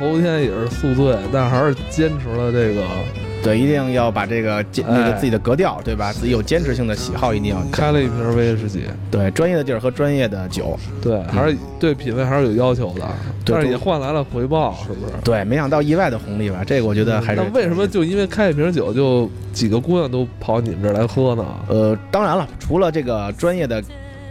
头一天也是宿醉，但还是坚持了这个，对，一定要把这个坚那个哎自己的格调，对吧？自己有坚持性的喜好一定要开了一瓶威士忌。对专业的地儿喝专业的酒。对，还是对品味还是有要求的，对但是也都换来了回报，是不是？对，没想到意外的红利吧？这个我觉得还是。那为什么就因为开一瓶酒，就几个姑娘都跑你们这儿来喝呢？呃，当然了，除了这个专业的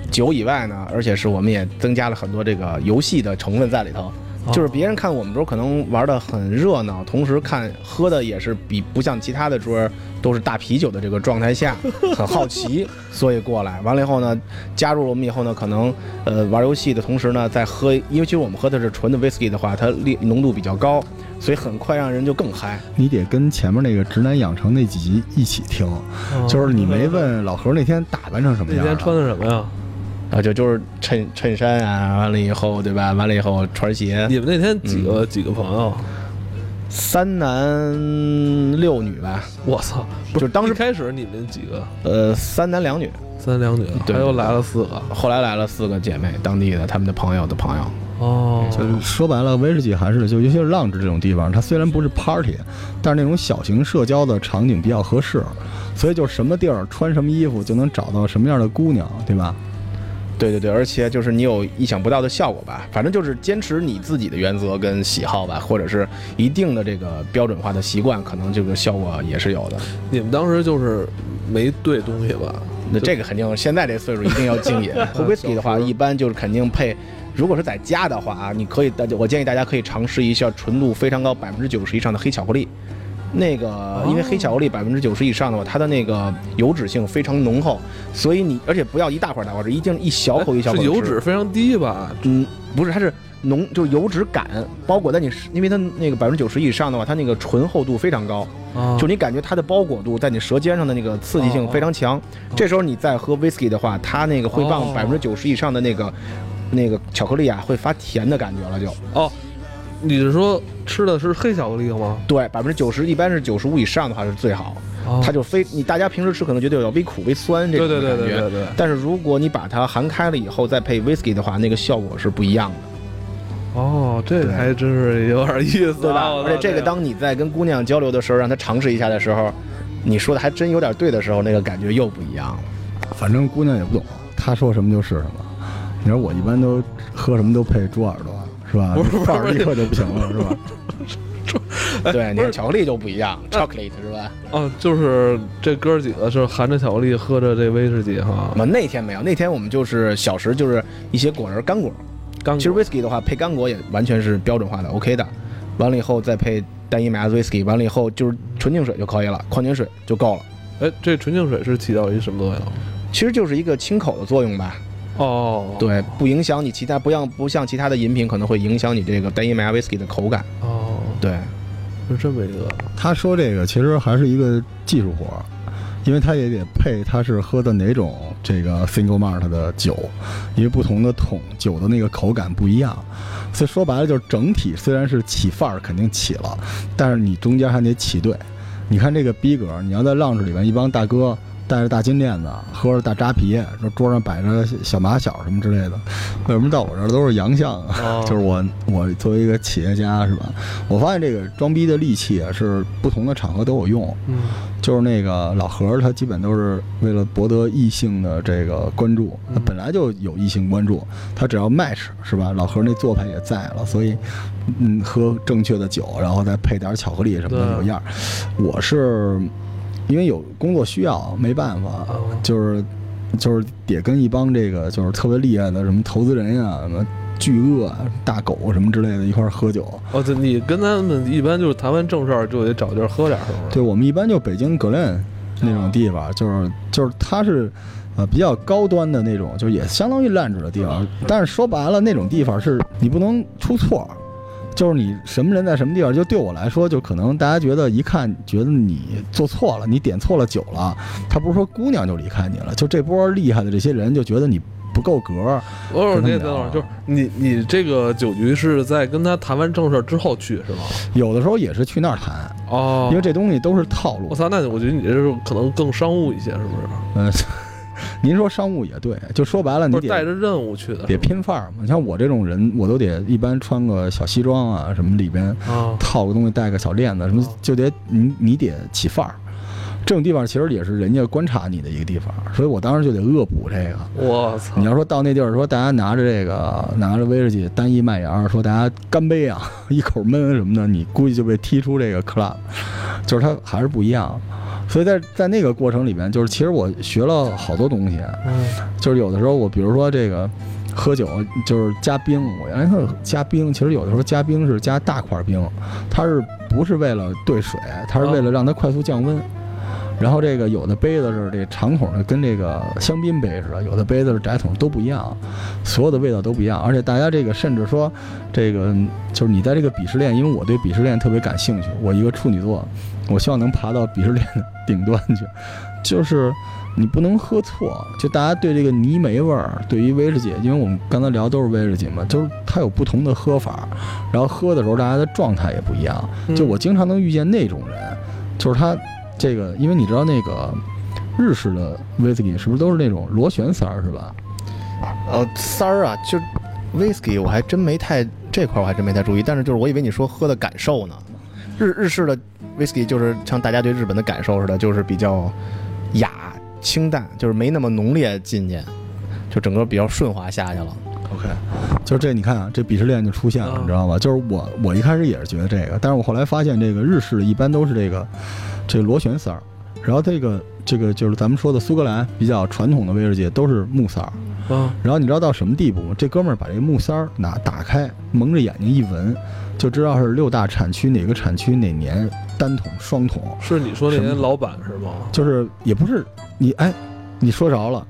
酒以外呢，而且是我们也增加了很多这个游戏的成分在里头。就是别人看我们桌可能玩的很热闹，同时看喝的也是比不像其他的桌都是大啤酒的这个状态下，很好奇，所以过来。完了以后呢，加入了我们以后呢，可能呃玩游戏的同时呢，在喝，因为其实我们喝的是纯的 whisky 的话，它烈浓度比较高，所以很快让人就更嗨。你得跟前面那个直男养成那几集一起听，就是你没问老何那天打扮成什么样啊，那天穿的什么呀？啊，就就是衬衬衫啊，完了以后，对吧？完了以后穿鞋，你们那天几嗯个、几个朋友？三男六女吧，我操！就是当时开始你们几个呃，三男两女，三两女，对还又来了四个。后来来了四个姐妹，当地的他们的朋友的朋友。哦，就是说白了，威士忌还是就尤其是浪子这种地方，它虽然不是 party，但是那种小型社交的场景比较合适，所以就什么地儿穿什么衣服就能找到什么样的姑娘，对吧？对对对，而且就是你有意想不到的效果吧，反正就是坚持你自己的原则跟喜好吧，或者是一定的这个标准化的习惯，可能这个效果也是有的。你们当时就是没兑东西吧？那这个肯定现在这岁数一定要敬饮。喝 whisky 的话，一般就是肯定配。如果是在家的话啊，你可以，我建议大家可以尝试一下纯度非常高，百分之九十以上的黑巧克力。那个，因为黑巧克力百分之九十以上的话，它的那个油脂性非常浓厚，所以你而且不要一大块大块吃，一定一小口一小口是吃。油脂非常低吧？嗯，不是，它是浓，就是油脂感包裹在你，因为它那个百分之九十以上的话，它那个醇厚度非常高，啊，就你感觉它的包裹度在你舌尖上的那个刺激性非常强。这时候你再喝 whisky 的话，它那个会让哦百分之九十以上的那个那个巧克力啊，会发甜的感觉了就。哦，你是说吃的是黑巧克力吗？对，百分之九十一般是九十五以上的话是最好，哦它就非你大家平时吃可能觉得有点微苦微酸这种对对感觉，对对对对。但是如果你把它含开了以后再配 whisky 的话，那个效果是不一样的。哦，这对还真是有点意思啊，对吧？而且这个当你在跟姑娘交流的时候，让她尝试一下的时候，你说的还真有点对的时候，那个感觉又不一样了。反正姑娘也不懂，她说什么就是什么。你说我一般都喝什么都配猪耳朵，是吧？不是不是立刻就不行了，是吧？对，你是看巧克力就不一样，chocolate 是吧？哦，就是这哥几个是含着巧克力喝着这威士忌哈我，们那天没有，那天我们就是小食，就是一些果仁干果。刚其实 whisky 的话，配干果也完全是标准化的，OK 的。完了以后再配单一麦芽 whisky，完了以后就是纯净水就可以了，矿泉水就够了。哎，这纯净水是起到一什么作用？其实就是一个清口的作用吧，哦，对，不影响你其他，不像不像其他的饮品可能会影响你这个单一麦芽 whisky 的口感。哦，对，是这么一个，他说这个其实还是一个技术活儿，因为他也得配他是喝的哪种这个 single malt 的酒，因为不同的桶酒的那个口感不一样，所以说白了就是整体虽然是起范儿肯定起了，但是你中间还得起对。你看这个逼格，你要在浪子里边一帮大哥。戴着大金链子，喝着大扎啤，说桌上摆着小马小什么之类的，为什么到我这儿都是洋相啊？哦就是我我作为一个企业家是吧？我发现这个装逼的利器啊，是不同的场合都有用。嗯，就是那个老何，他基本都是为了博得异性的这个关注，他本来就有异性关注，他只要 match 是吧？老何那做派也在了，所以嗯，喝正确的酒，然后再配点巧克力什么的有样儿。我是因为有工作需要，没办法，哦就是就是得跟一帮这个就是特别厉害的什么投资人呀、什么巨鳄啊、大狗什么之类的一块儿喝酒。哦，对，你跟他们一般就是谈完正事儿就得找地儿喝点儿，是不是？对我们一般就北京格伦那种地方，就是就是它是呃比较高端的那种，就也相当于烂纸的地方。但是说白了，那种地方是你不能出错，就是你什么人在什么地方。就对我来说，就可能大家觉得一看觉得你做错了，你点错了酒了，他不是说姑娘就离开你了，就这波厉害的这些人就觉得你不够格。不是，跟他们聊那等会儿就是你你这个酒局是在跟他谈完正事儿之后去是吗？有的时候也是去那儿谈，哦，因为这东西都是套路我。操，那我觉得你这是可能更商务一些，是不是？嗯，您说商务也对，就说白了，你得带着任务去的，得拼范儿嘛。你像我这种人，我都得一般穿个小西装啊，什么里边啊，套个东西，带个小链子，什么就得你你得起范儿。这种地方其实也是人家观察你的一个地方，所以我当时就得恶补这个。我操你！要说到那地儿，说大家拿着这个拿着威士忌单一麦芽，说大家干杯啊，一口闷什么的，你估计就被踢出这个 club，就是它还是不一样。所以在在那个过程里面，就是其实我学了好多东西，嗯就是有的时候我比如说这个喝酒就是加冰，我原来是加冰，其实有的时候加冰是加大块冰，它是不是为了兑水，它是为了让它快速降温。然后这个有的杯子是这长筒的，跟这个香槟杯似的；有的杯子是窄筒，都不一样，所有的味道都不一样。而且大家这个甚至说，这个就是你在这个鄙视链，因为我对鄙视链特别感兴趣，我一个处女座，我希望能爬到鄙视链的顶端去。就是你不能喝错，就大家对这个泥煤味儿，对于威士忌，因为我们刚才聊都是威士忌嘛，就是它有不同的喝法，然后喝的时候大家的状态也不一样。就我经常能遇见那种人，就是他这个，因为你知道那个日式的威士忌是不是都是那种螺旋塞儿是吧？呃，塞儿啊，就 whisky 我还真没太这块儿我还真没太注意，但是就是我以为你说喝的感受呢，日日式的 whisky 就是像大家对日本的感受似的，就是比较雅清淡，就是没那么浓烈进去，就整个比较顺滑下去了。OK，就是这你看啊，这鄙视链就出现了，嗯你知道吗？就是我我一开始也是觉得这个，但是我后来发现这个日式的一般都是这个这个螺旋塞儿，然后这个这个就是咱们说的苏格兰比较传统的威士忌都是木塞儿，啊，然后你知道到什么地步吗？这哥们儿把这个木塞儿拿打开，蒙着眼睛一闻，就知道是六大产区哪个产区哪年单桶双桶，是你说那些老板是吗？就是也不是你哎，你说着了，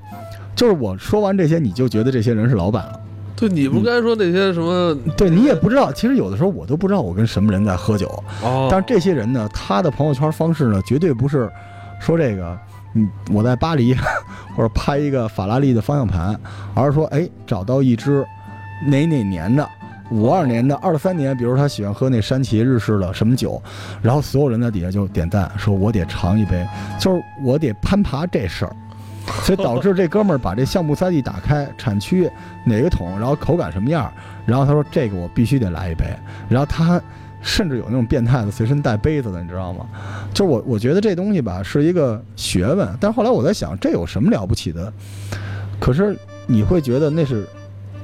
就是我说完这些你就觉得这些人是老板了。对，你不该说那些什么？对你也不知道，其实有的时候我都不知道我跟什么人在喝酒。哦，但是这些人呢，他的朋友圈方式呢，绝对不是说这个，嗯，我在巴黎或者拍一个法拉利的方向盘，而是说，哎，找到一只哪哪年的。五二年的二三年，比如他喜欢喝那山崎日式的什么酒，然后所有人在底下就点赞，说我得尝一杯，就是我得攀爬这事儿，所以导致这哥们儿把这橡木塞地打开，产区哪个桶，然后口感什么样，然后他说这个我必须得来一杯，然后他甚至有那种变态的随身带杯子的，你知道吗？就是我我觉得这东西吧是一个学问，但后来我在想，这有什么了不起的？可是你会觉得那是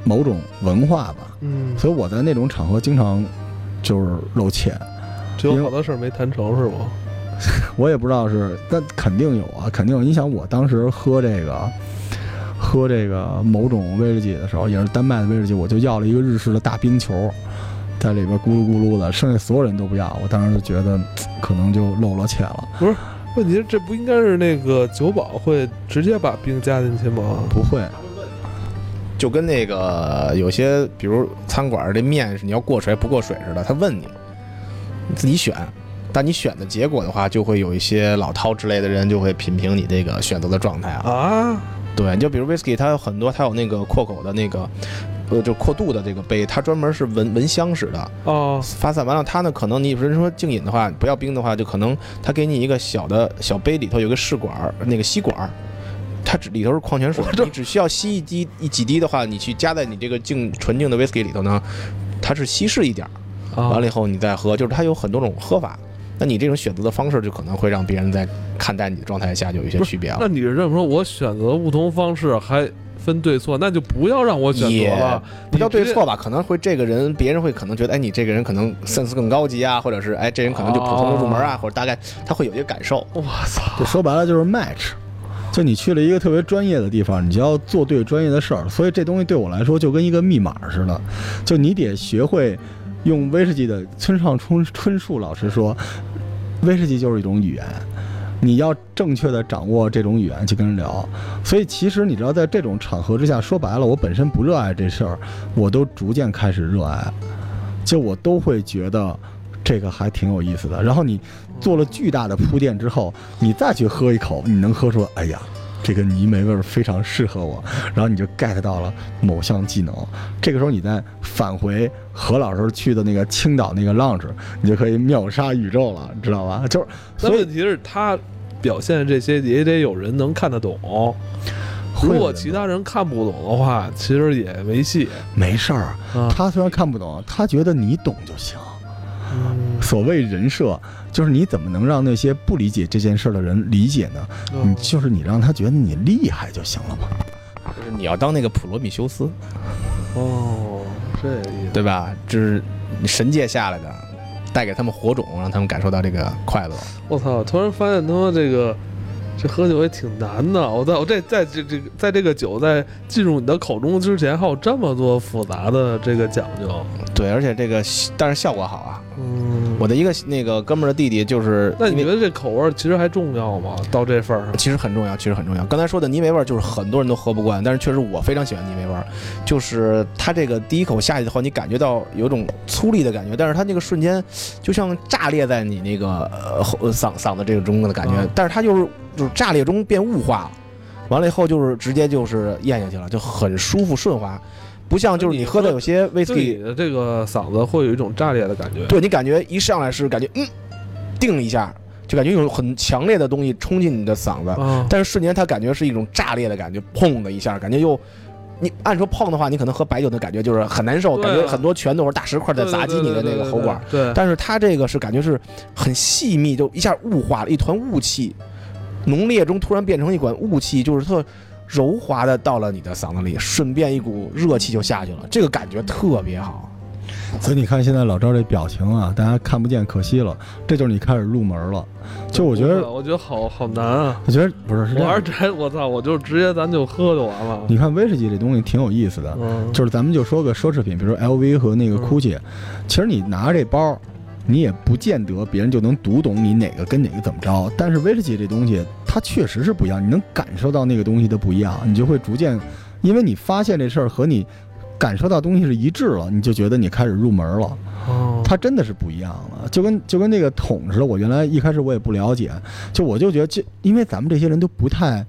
某种文化吧，嗯，所以我在那种场合经常就是露怯，就有好多事儿没谈成是吗？我也不知道是，但肯定有啊，肯定有。你想我当时喝这个。喝这个某种威士忌的时候，也是丹麦的威士忌，我就要了一个日式的大冰球，在里边咕噜咕噜的，剩下所有人都不要，我当时就觉得可能就露了怯了。不是问题是这不应该是那个酒保会直接把冰加进去吗？不会，就跟那个有些，比如餐馆儿这面是你要过水不过水似的，他问你，你自己选。但你选的结果的话，就会有一些老饕之类的人就会品评你这个选择的状态啊。啊，对，你就比如 whisky，它有很多，它有那个扩口的那个，呃，就扩度的这个杯，它专门是闻闻香使的。哦，发散完了，它呢可能你比如说静饮的话，不要冰的话，就可能它给你一个小的小杯，里头有个试管儿，那个吸管儿，它只里头是矿泉水 你只需要吸一滴一几滴的话，你去加在你这个净纯净的 whisky 里头呢，它是稀释一点儿，啊完了以后你再喝，就是它有很多种喝法。那你这种选择的方式，就可能会让别人在看待你的状态下就有一些区别了那。你是这么说，我选择不同方式还分对错，那就不要让我选择了，不叫对错吧？可能会这个人，别人会可能觉得，哎，你这个人可能 sense 更高级啊，或者是哎，这人可能就普通的入门啊，或者大概他会有一个感受。我操，就说白了就是 match。就你去了一个特别专业的地方，你就要做对专业的事儿，所以这东西对我来说就跟一个密码似的，就你得学会用威士忌的。村上春春树老师说，威士忌就是一种语言，你要正确的掌握这种语言去跟人聊。所以其实你知道，在这种场合之下，说白了，我本身不热爱这事儿，我都逐渐开始热爱，就我都会觉得这个还挺有意思的。然后你做了巨大的铺垫之后，你再去喝一口，你能喝出，哎呀。这个泥煤味儿非常适合我，然后你就 get 到了某项技能。这个时候你再返回何老师去的那个青岛那个 lounge，你就可以秒杀宇宙了，知道吧？就是，所以那问题是他表现的这些也得有人能看得懂。如果其他人看不懂的话，其实也没戏没事儿，啊。他虽然看不懂，他觉得你懂就行。嗯所谓人设，就是你怎么能让那些不理解这件事的人理解呢？你嗯就是你让他觉得你厉害就行了嘛。就是你要当那个普罗米修斯，哦，这个意思。对吧？就是神界下来的，带给他们火种，让他们感受到这个快乐。我操！突然发现他妈这个这喝酒也挺难的。我在我这在这这个在这个酒在进入你的口中之前，还有这么多复杂的这个讲究。对，而且这个但是效果好啊。嗯，我的一个那个哥们儿的弟弟就是，那你觉得这口味儿其实还重要吗？到这份儿上，其实很重要，其实很重要。刚才说的泥煤味儿，就是很多人都喝不惯，但是确实我非常喜欢泥煤味儿，就是它这个第一口下去的话，你感觉到有种粗粝的感觉，但是它那个瞬间就像炸裂在你那个呃喉嗓嗓子这个中的感觉，嗯但是它就是就是炸裂中变雾化了，完了以后就是直接就是咽下去了，就很舒服顺滑，不像就是你喝的有些威士忌你的这个嗓子会有一种炸裂的感觉。对你感觉一上来是感觉嗯，定一下，就感觉有很强烈的东西冲进你的嗓子，啊，但是瞬间它感觉是一种炸裂的感觉，砰的一下，感觉又。你按说碰的话，你可能喝白酒的感觉就是很难受，啊感觉很多拳头或者大石块在砸击你的那个喉管。对，对，对但是它这个是感觉是很细密，就一下雾化了，一团雾气，浓烈中突然变成一管雾气，就是特柔滑的到了你的嗓子里，顺便一股热气就下去了，这个感觉特别好。所以你看现在老赵这表情啊，大家看不见，可惜了。这就是你开始入门了。就我觉得，我觉得好好难啊。我觉得不是是这样我还是。直我操，我就直接咱就喝就完了。你看威士忌这东西挺有意思的，嗯，就是咱们就说个奢侈品，比如说 LV 和那个嗯 GUCCI，、其实你拿这包，你也不见得别人就能读懂你哪个跟哪个怎么着。但是威士忌这东西，它确实是不一样，你能感受到那个东西的不一样，你就会逐渐，因为你发现这事儿和你感受到东西是一致了，你就觉得你开始入门了。哦，它真的是不一样了，就跟就跟那个桶似的。我原来一开始我也不了解，就我就觉得，这因为咱们这些人都不太，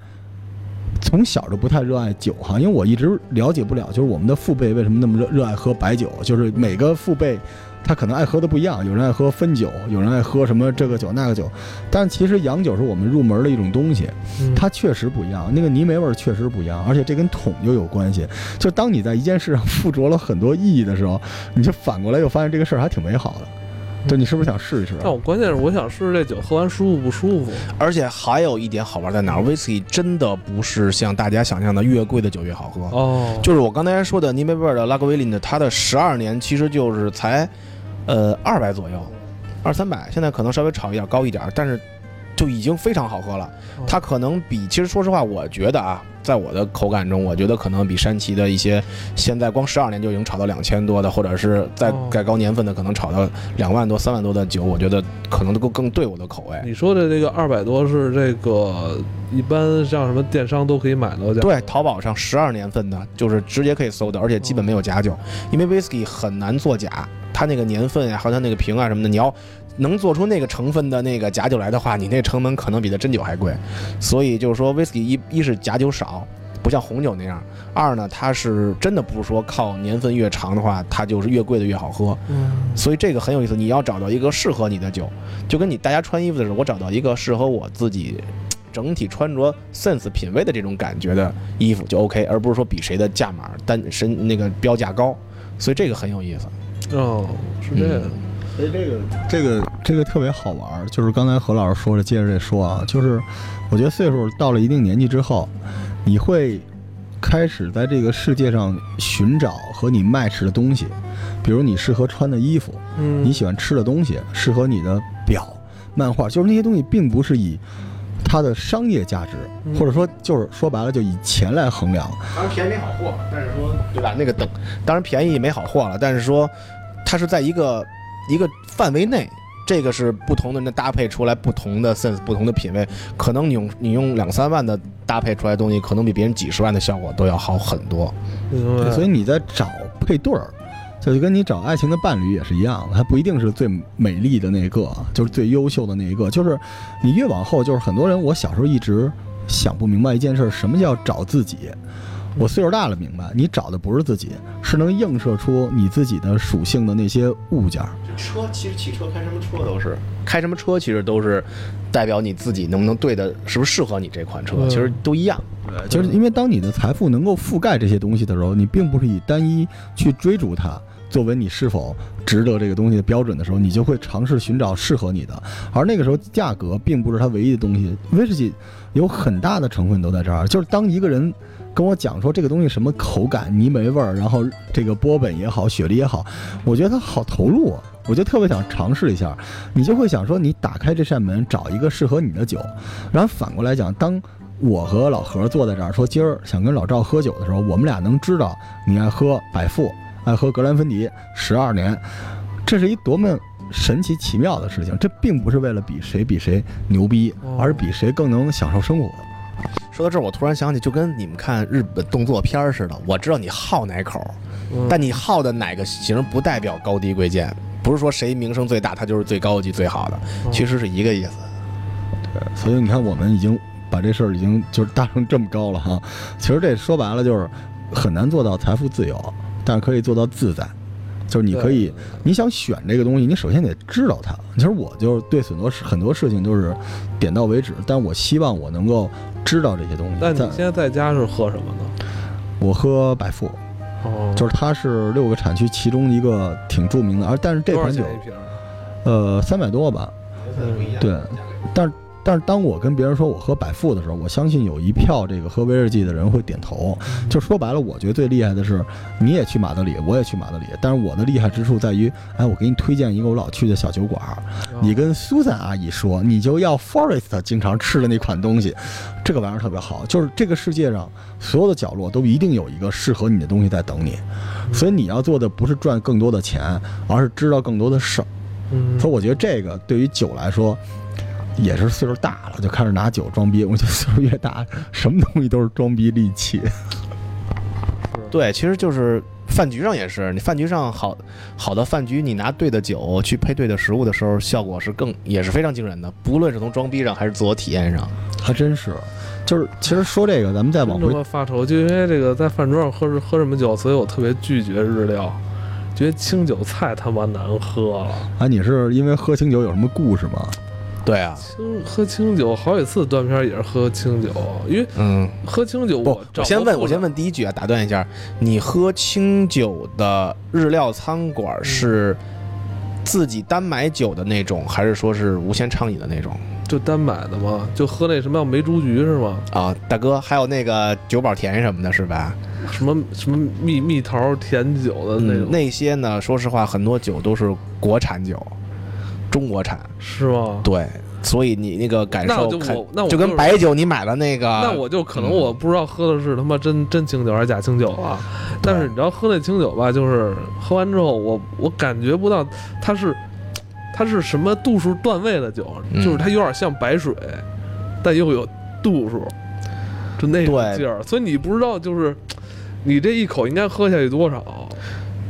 从小就不太热爱酒哈，因为我一直了解不了，就是我们的父辈为什么那么热热爱喝白酒，就是每个父辈。他可能爱喝的不一样，有人爱喝汾酒，有人爱喝什么这个酒那个酒，但其实洋酒是我们入门的一种东西，嗯它确实不一样，那个泥煤味儿确实不一样，而且这跟桶就有关系。就当你在一件事上附着了很多意义的时候，你就反过来又发现这个事儿还挺美好的。就你是不是想试一试啊？但我关键是我想试试这酒喝完舒服不舒服。而且还有一点好玩在哪儿？威士忌真的不是像大家想象的越贵的酒越好喝。哦，就是我刚才说的尼梅贝尔的拉格威林的，它的十二年其实就是才，呃，二百左右，二三百，现在可能稍微炒一点高一点，但是就已经非常好喝了。它可能比，其实说实话，我觉得啊，在我的口感中，我觉得可能比山崎的一些现在光十二年就已经炒到两千多的，或者是再哦再高年份的，可能炒到两万多、三万多的酒，我觉得可能都更更对我的口味。你说的这个二百多是这个一般像什么电商都可以买到价？对，淘宝上十二年份的，就是直接可以搜的，而且基本没有假酒，因为 whisky 很难作假，它那个年份呀，还有它那个瓶啊什么的，你要能做出那个成分的那个假酒来的话，你那成本可能比它真酒还贵。所以就是说，whisky 一一是假酒少，不像红酒那样；二呢，它是真的不是说靠年份越长的话，它就是越贵的越好喝。嗯，所以这个很有意思，你要找到一个适合你的酒，就跟你大家穿衣服的时候，我找到一个适合我自己整体穿着 sense 品味的这种感觉的衣服就 OK，而不是说比谁的价码单身那个标价高，所以这个很有意思。哦，是这样。所以这个这个这个特别好玩儿，就是刚才何老师说的，接着这说啊，就是我觉得岁数到了一定年纪之后，你会开始在这个世界上寻找和你 match 的东西，比如你适合穿的衣服，嗯，你喜欢吃的东西，适合你的表、漫画，就是那些东西并不是以它的商业价值，嗯。或者说就是说白了就以钱来衡量，当然便宜没好货，但是说对吧？那个等，当然便宜没好货了，但是说它是在一个一个范围内。这个是不同的人搭配出来不同的 sense，不同的品味。可能你用你用两三万的搭配出来的东西，可能比别人几十万的效果都要好很多。对，所以你在找配对儿，这就跟你找爱情的伴侣也是一样的，它不一定是最美丽的那个，就是最优秀的那一个，就是你越往后，就是很多人，我小时候一直想不明白一件事儿，什么叫找自己？我岁数大了，明白你找的不是自己，是能映射出你自己的属性的那些物件儿。车其实汽车开什么车都是开什么车，其实都是代表你自己能不能对的，是不是适合你这款车，嗯其实都一样。就是因为当你的财富能够覆盖这些东西的时候，你并不是以单一去追逐它作为你是否值得这个东西的标准的时候，你就会尝试寻找适合你的。而那个时候，价格并不是它唯一的东西。威士忌有很大的成分都在这儿，就是当一个人。跟我讲说这个东西什么口感、泥煤味儿，然后这个波本也好，雪梨也好，我觉得他好投入啊，我就特别想尝试一下。你就会想说，你打开这扇门，找一个适合你的酒，然后反过来讲，当我和老何坐在这儿说今儿想跟老赵喝酒的时候，我们俩能知道你爱喝百富，爱喝格兰芬迪十二年，这是一多么神奇奇妙的事情。这并不是为了比谁比谁牛逼，而是比谁更能享受生活。说到这儿，我突然想起，就跟你们看日本动作片儿似的，我知道你好哪口，嗯但你好的哪个型不代表高低贵贱，不是说谁名声最大，他就是最高级最好的，其实是一个意思。对所以你看，我们已经把这事儿已经就是搭成这么高了哈。其实这说白了就是很难做到财富自由，但是可以做到自在。就是你可以，你想选这个东西，你首先得知道它。其实我就是对很多事很多事情都是点到为止，但我希望我能够知道这些东西。但你现在在家是喝什么呢？我喝百富，哦，就是它是六个产区其中一个挺著名的，而但是这款酒？呃三百多吧，嗯对，但是但是当我跟别人说我喝百富的时候，我相信有一票这个喝威士忌的人会点头。就说白了，我觉得最厉害的是，你也去马德里，我也去马德里，但是我的厉害之处在于，哎，我给你推荐一个我老去的小酒馆你跟苏珊阿姨说，你就要 Forest 经常吃的那款东西，这个玩意儿特别好。就是这个世界上所有的角落都一定有一个适合你的东西在等你，所以你要做的不是赚更多的钱，而是知道更多的事儿。嗯所以我觉得这个对于酒来说，也是岁数大了就开始拿酒装逼。我觉得岁数越大，什么东西都是装逼利器。对，其实就是饭局上也是，你饭局上好好的饭局，你拿对的酒去配对的食物的时候，效果是更也是非常惊人的，不论是从装逼上还是自我体验上。还真是，就是其实说这个，咱们再往真他回，发愁，就因为这个在饭桌上喝喝什么酒，所以我特别拒绝日料，觉得清酒太他妈难喝了。啊，你是因为喝清酒有什么故事吗？对啊，清喝清酒好几次断片也是喝清酒，因为嗯，喝清酒不我，我先问，我先问，第一句啊，打断一下，你喝清酒的日料餐馆是自己单买酒的那种，还是说是无限畅饮的那种？就单买的吗，就喝那什么叫梅竹菊是吗？啊，大哥，还有那个九宝甜什么的，是吧？什么什么蜜蜜桃甜酒的那种，嗯那些呢，说实话，很多酒都是国产酒，中国产。是吗？对，所以你那个感那就受那我就跟白酒，你买了那个，那我就可能嗯我不知道喝的是他妈真真清酒还是假清酒啊。但是你知道喝那清酒吧，就是喝完之后，我我感觉不到它是它是什么度数段位的酒，嗯就是它有点像白水，但又有度数，就那种对劲儿。所以你不知道就是你这一口应该喝下去多少。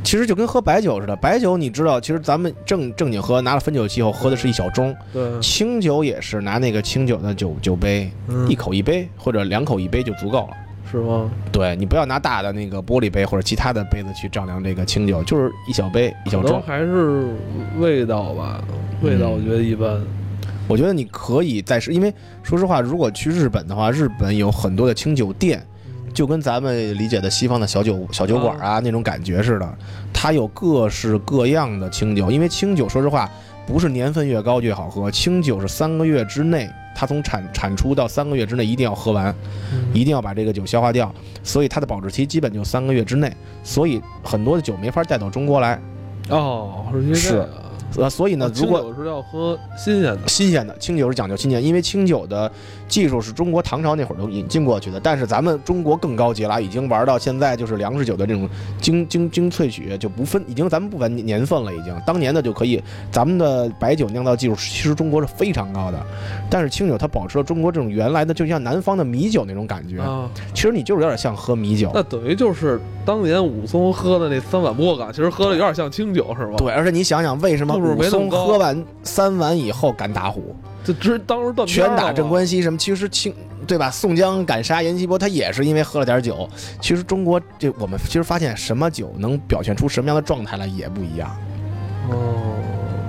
其实就跟喝白酒似的。白酒你知道，其实咱们正正经喝，拿了汾酒器后喝的是一小盅，对，清酒也是拿那个清酒的酒酒杯，嗯一口一杯或者两口一杯就足够了。是吗？对你不要拿大的那个玻璃杯或者其他的杯子去丈量这个清酒，就是一小杯一小盅。还是味道吧，味道嗯我觉得一般。我觉得你可以再试，因为说实话，如果去日本的话，日本有很多的清酒店，就跟咱们理解的西方的小酒小酒馆啊那种感觉似的，它有各式各样的清酒。因为清酒说实话不是年份越高越好喝，清酒是三个月之内，它从产产出到三个月之内一定要喝完，嗯一定要把这个酒消化掉，所以它的保质期基本就三个月之内，所以很多的酒没法带到中国来。哦，是呃，所以呢，如果清酒是要喝新鲜的，新鲜的清酒是讲究新鲜，因为清酒的技术是中国唐朝那会儿都引进过去的，但是咱们中国更高级了，已经玩到现在就是粮食酒的这种精精精萃取就不分，已经咱们不分年份了，已经当年的就可以，咱们的白酒酿造技术其实中国是非常高的，但是清酒它保持了中国这种原来的，就像南方的米酒那种感觉，啊，其实你就是有点像喝米酒。那等于就是当年武松喝的那三碗波嘎，其实喝的有点像清酒，是吧？对，而且你想想，为什么度数武松没那么高喝完三碗以后敢打虎，这直当时断片拳打镇关西什么，其实清对吧？宋江敢杀阎锡伯，他也是因为喝了点酒。其实中国这我们其实发现，什么酒能表现出什么样的状态来也不一样。哦，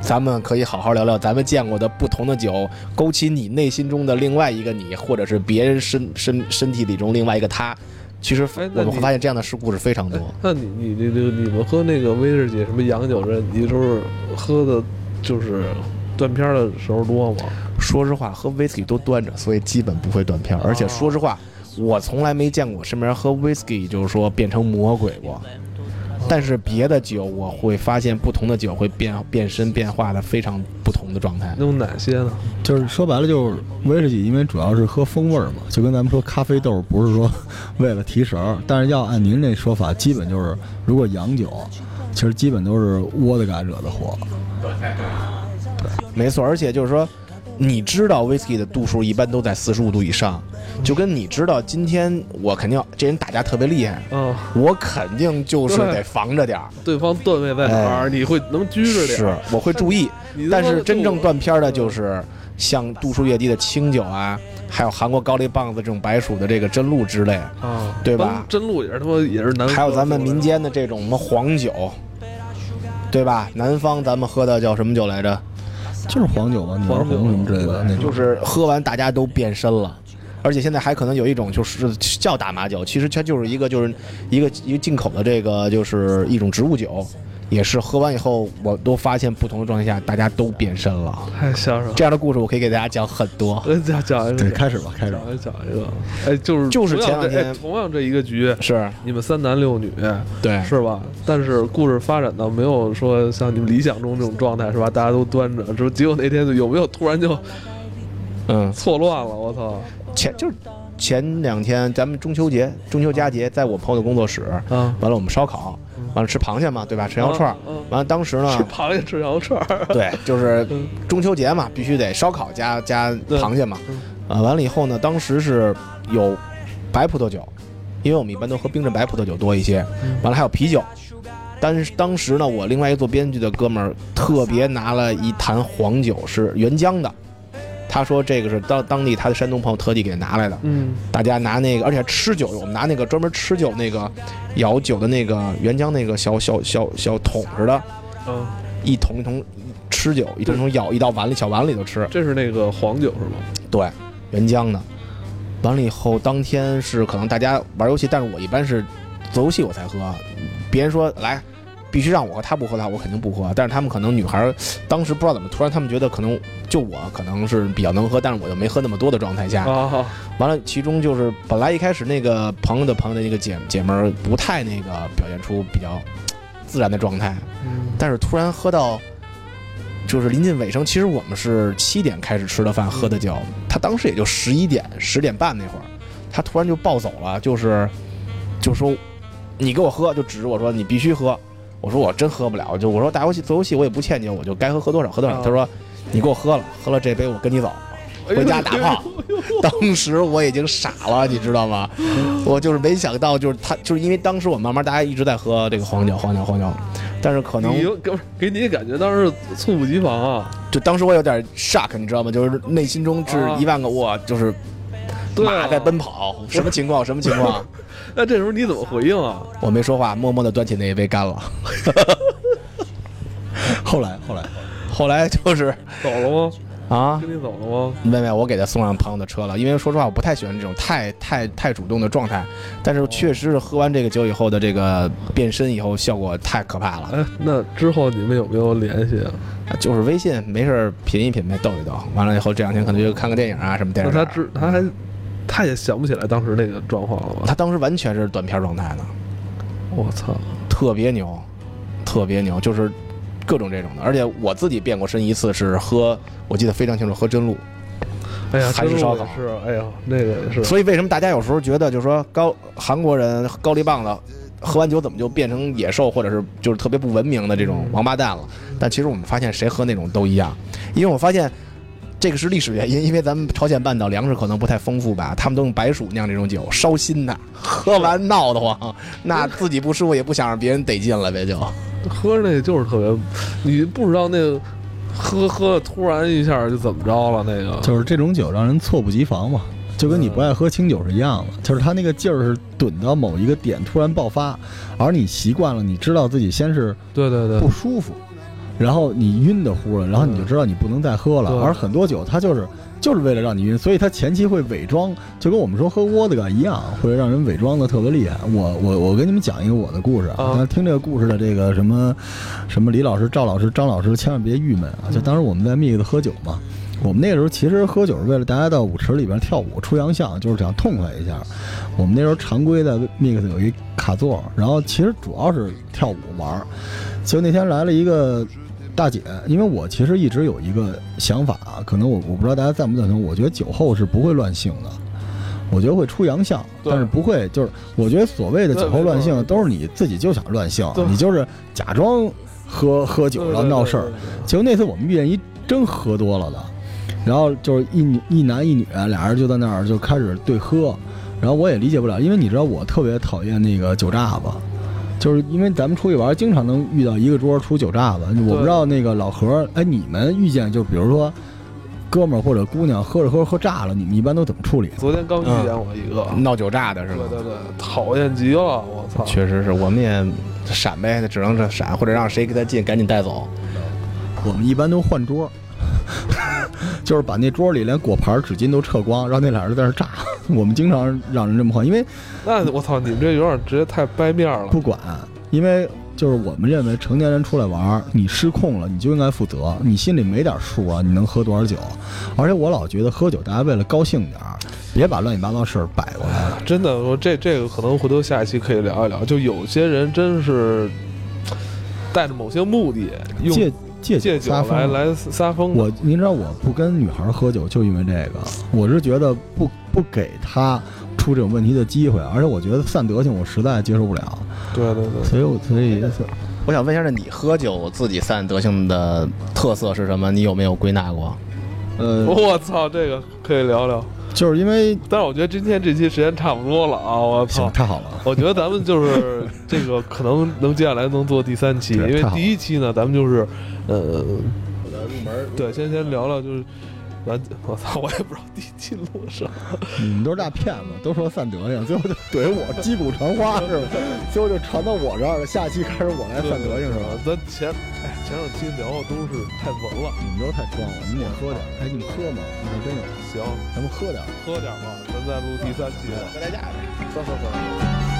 咱们可以好好聊聊咱们见过的不同的酒，勾起你内心中的另外一个你，或者是别人身身身体里中另外一个他。其实我们会发现这样的事故是非常多哎。那你你你你你们喝那个威士忌什么洋酒这，你都是喝的，就是断片儿的时候多吗？说实话，喝 whisky 都端着，所以基本不会断片儿。而且说实话，我从来没见过身边喝 whisky 就是说变成魔鬼过。但是别的酒，我会发现不同的酒会变变身变化的非常不同的状态。都有哪些呢？就是说白了就是威士忌，因为主要是喝风味儿嘛，就跟咱们说咖啡豆不是说 为了提神儿，但是要按您这说法，基本就是如果洋酒，其实基本都是窝的嘎惹的祸。对没错，而且就是说，你知道 whisky 的度数一般都在四十五度以上，就跟你知道今天我肯定要这人打架特别厉害，嗯，我肯定就是得防着点儿，对方段位在哪儿，你会能拘着点是儿。我会注意。但是真正断片儿的就是像度数越低的清酒啊，还有韩国高丽棒子这种白薯的这个真露之类，啊，对吧真露也是他妈也是难喝，还有咱们民间的这种什么黄酒，对吧？南方咱们喝的叫什么酒来着？就是黄酒嘛，女儿红什么之类的那。就是喝完大家都变身了。而且现在还可能有一种就是叫大麻酒，其实它就是一个就是一个一个进口的这个就是一种植物酒，也是喝完以后我都发现不同的状态下大家都变身了。太相声了。这样的故事我可以给大家讲很多。我讲讲一个，对，开始吧，开始吧。讲一讲一个，哎，就是就是前两天哎同样这一个局，是你们三男六女对，是吧？但是故事发展到没有说像你们理想中这种状态是吧？大家都端着，之后结果那天有没有突然就嗯，错乱了？我操！前就是前两天咱们中秋节、中秋佳节，在我朋友的工作室，嗯，完了我们烧烤，完了吃螃蟹嘛，对吧？吃羊肉串完了当时呢吃，螃蟹吃羊肉串儿，对，就是嗯中秋节嘛，必须得烧烤加加螃蟹嘛嗯。呃，完了以后呢，当时是有白葡萄酒，因为我们一般都喝冰镇白葡萄酒多一些。嗯完了还有啤酒。但是当时呢，我另外一个做编剧的哥们儿特别拿了一坛黄酒，是原浆的。他说这个是当当地他的山东朋友特地给拿来的。嗯大家拿那个，而且吃酒，我们拿那个专门吃酒那个舀酒的那个原浆那个小小小小桶似的，嗯，一桶一桶吃酒，一桶一桶舀一到碗里小碗里头吃。这是那个黄酒是吗？对，原浆的。完了以后，当天是可能大家玩游戏，但是我一般是做游戏我才喝。别人说来，必须让我喝，他不喝他我肯定不喝。但是他们可能女孩儿当时不知道怎么，突然他们觉得可能就我可能是比较能喝，但是我又没喝那么多的状态下，啊，完了其中就是本来一开始那个朋友的朋友的那个姐姐们儿不太那个表现出比较自然的状态，嗯。但是突然喝到，就是临近尾声，其实我们是七点开始吃的饭，喝的酒，他当时也就十一点、十点半那会儿，他突然就暴走了，就是就说你给我喝，就指着我说你必须喝。我说我真喝不了，就我说打游戏做游戏我也不欠你，我就该喝喝多少喝多少。啊他说你给我喝了，喝了这杯我跟你走。回家打炮。当时我已经傻了，你知道吗？我就是没想到，就是他，就是因为当时我慢慢大家一直在喝这个黄酒，黄酒，黄酒，但是可能你给给你感觉当时猝不及防啊！就当时我有点 shock，你知道吗？就是内心中是啊一万个我，就是马在奔跑，什么情况？什么情况？那这时候你怎么回应啊？我没说话，默默地端起那一杯干了。后来后来，后来就是走了吗？啊，跟你走了吗？没没，我给他送上朋友的车了，因为说实话，我不太喜欢这种太太太主动的状态，但是确实是喝完这个酒以后的这个变身以后效果太可怕了。哎，那之后你们有没有联系啊？就是微信没事儿品一品呗，逗一逗。完了以后这两天可能就看个电影啊什么电那影。他知他还他也想不起来当时那个状况了吧？他当时完全是短片状态呢，我操！特别牛，特别牛，就是各种这种的。而且我自己变过身一次是喝，我记得非常清楚，喝真露。哎呀，真韩式烧烤是，哎呀，那个也是。所以为什么大家有时候觉得就是说高韩国人高丽棒子喝完酒怎么就变成野兽，或者是就是特别不文明的这种王八蛋了？但其实我们发现谁喝那种都一样，因为我发现。这个是历史原因，因为咱们朝鲜半岛粮食可能不太丰富吧，他们都用白薯酿这种酒，烧心的，喝完闹得慌，那自己不舒服也不想让别人得劲了呗，就。喝着那个就是特别，你不知道那个喝喝突然一下就怎么着了，那个就是这种酒让人猝不及防嘛，就跟你不爱喝清酒是一样的，就是它那个劲儿是怼到某一个点突然爆发，而你习惯了，你知道自己先是对对对不，舒服，然后你晕的乎了，然后你就知道你不能再喝了。对而很多酒它就是就是为了让你晕，所以它前期会伪装，就跟我们说喝窝子嘎一样，会让人伪装的特别厉害。我我我跟你们讲一个我的故事啊那听这个故事的这个什么什么李老师、赵老师、张老师，千万别郁闷啊！就当时我们在 mix 喝酒嘛。我们那个时候其实喝酒是为了大家到舞池里边跳舞出洋相，就是想痛快一下。我们那时候常规的 mix 有一卡座，然后其实主要是跳舞玩儿。结果那天来了一个大姐，因为我其实一直有一个想法啊，可能我我不知道大家赞不赞同，我觉得酒后是不会乱性的，我觉得会出洋相，但是不会就是我觉得所谓的酒后乱性都是你自己就想乱性，你就是假装喝喝酒然后闹事儿。结果那次我们遇见一真喝多了的，然后就是一女一男一女俩人就在那儿就开始对喝，然后我也理解不了，因为你知道我特别讨厌那个酒炸子，就是因为咱们出去玩经常能遇到一个桌出酒炸子，我不知道那个老何，哎，你们遇见就比如说哥们儿或者姑娘喝着喝着喝炸了，你们一般都怎么处理？昨天刚遇见我一个，闹酒炸的是吗？对对对，讨厌极了，我操！确实是，我们也闪呗，只能是闪，或者让谁给他进，赶紧带走。我们一般都换桌。就是把那桌里连果盘、纸巾都撤光，让那俩人在那炸。我们经常让人这么换，因为那我操，你们这有点直接太掰面了。不管，因为就是我们认为成年人出来玩，你失控了，你就应该负责。你心里没点数啊，你能喝多少酒？而且我老觉得喝酒，大家为了高兴点儿，别把乱七八糟事儿摆过来了。真的，我这这个可能回头下一期可以聊一聊。就有些人真是带着某些目的，用借借借酒来撒疯。来撒疯。我您知道我不跟女孩喝酒，就因为这个，我是觉得不不给她出这种问题的机会，而且我觉得散德性我实在接受不了，对对对，所以我所以我想问一下，那你喝酒自己散德性的特色是什么？你有没有归纳过？呃，我操，这个可以聊聊。就是因为但是我觉得今天这期时间差不多了啊！我操行，太好了，我觉得咱们就是 这个可能能接下来能做第三期，因为第一期呢，咱们就是呃，入门对，先先聊聊就是。完，我操！我也不知道第一期录什么。你们都是大骗子，都说散德行，最后就怼我击鼓传花是吧？最后就传到我这儿了，下期开始我来散德行是吧？咱前哎前两期聊的都是太文了，你们都太装了，你们得喝点儿。哎，你们喝吗？你说真有，行，咱们喝点。喝点吧，咱再录第三期。喝代驾呗。走走走。